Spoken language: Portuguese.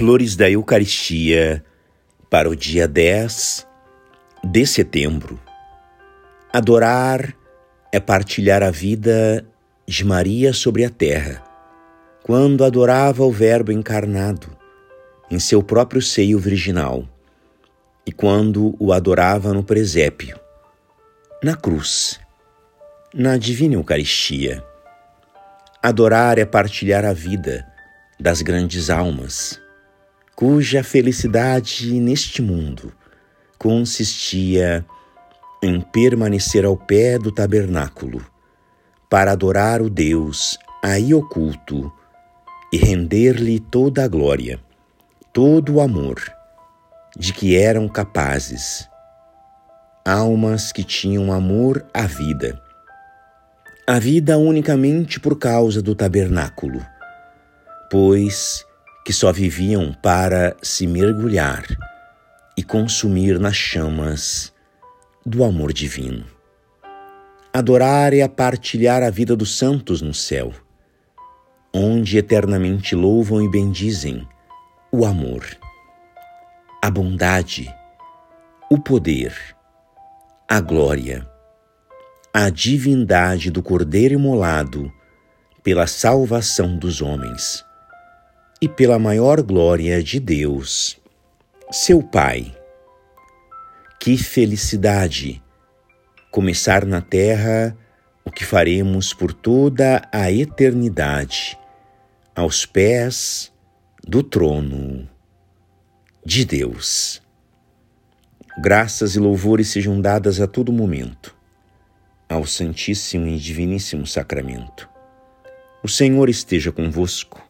Flores da Eucaristia para o dia 10 de setembro. Adorar é partilhar a vida de Maria sobre a terra, quando adorava o Verbo encarnado em seu próprio seio virginal e quando o adorava no presépio, na cruz, na Divina Eucaristia. Adorar é partilhar a vida das grandes almas cuja felicidade neste mundo consistia em permanecer ao pé do tabernáculo para adorar o Deus aí oculto e render-lhe toda a glória, todo o amor de que eram capazes. Almas que tinham amor à vida. A vida unicamente por causa do tabernáculo, pois que só viviam para se mergulhar e consumir nas chamas do amor divino. Adorar é a partilhar a vida dos santos no céu, onde eternamente louvam e bendizem o amor, a bondade, o poder, a glória, a divindade do Cordeiro imolado pela salvação dos homens e pela maior glória de Deus, seu Pai. Que felicidade começar na terra o que faremos por toda a eternidade, aos pés do trono de Deus. Graças e louvores sejam dadas a todo momento ao Santíssimo e Diviníssimo Sacramento. O Senhor esteja convosco.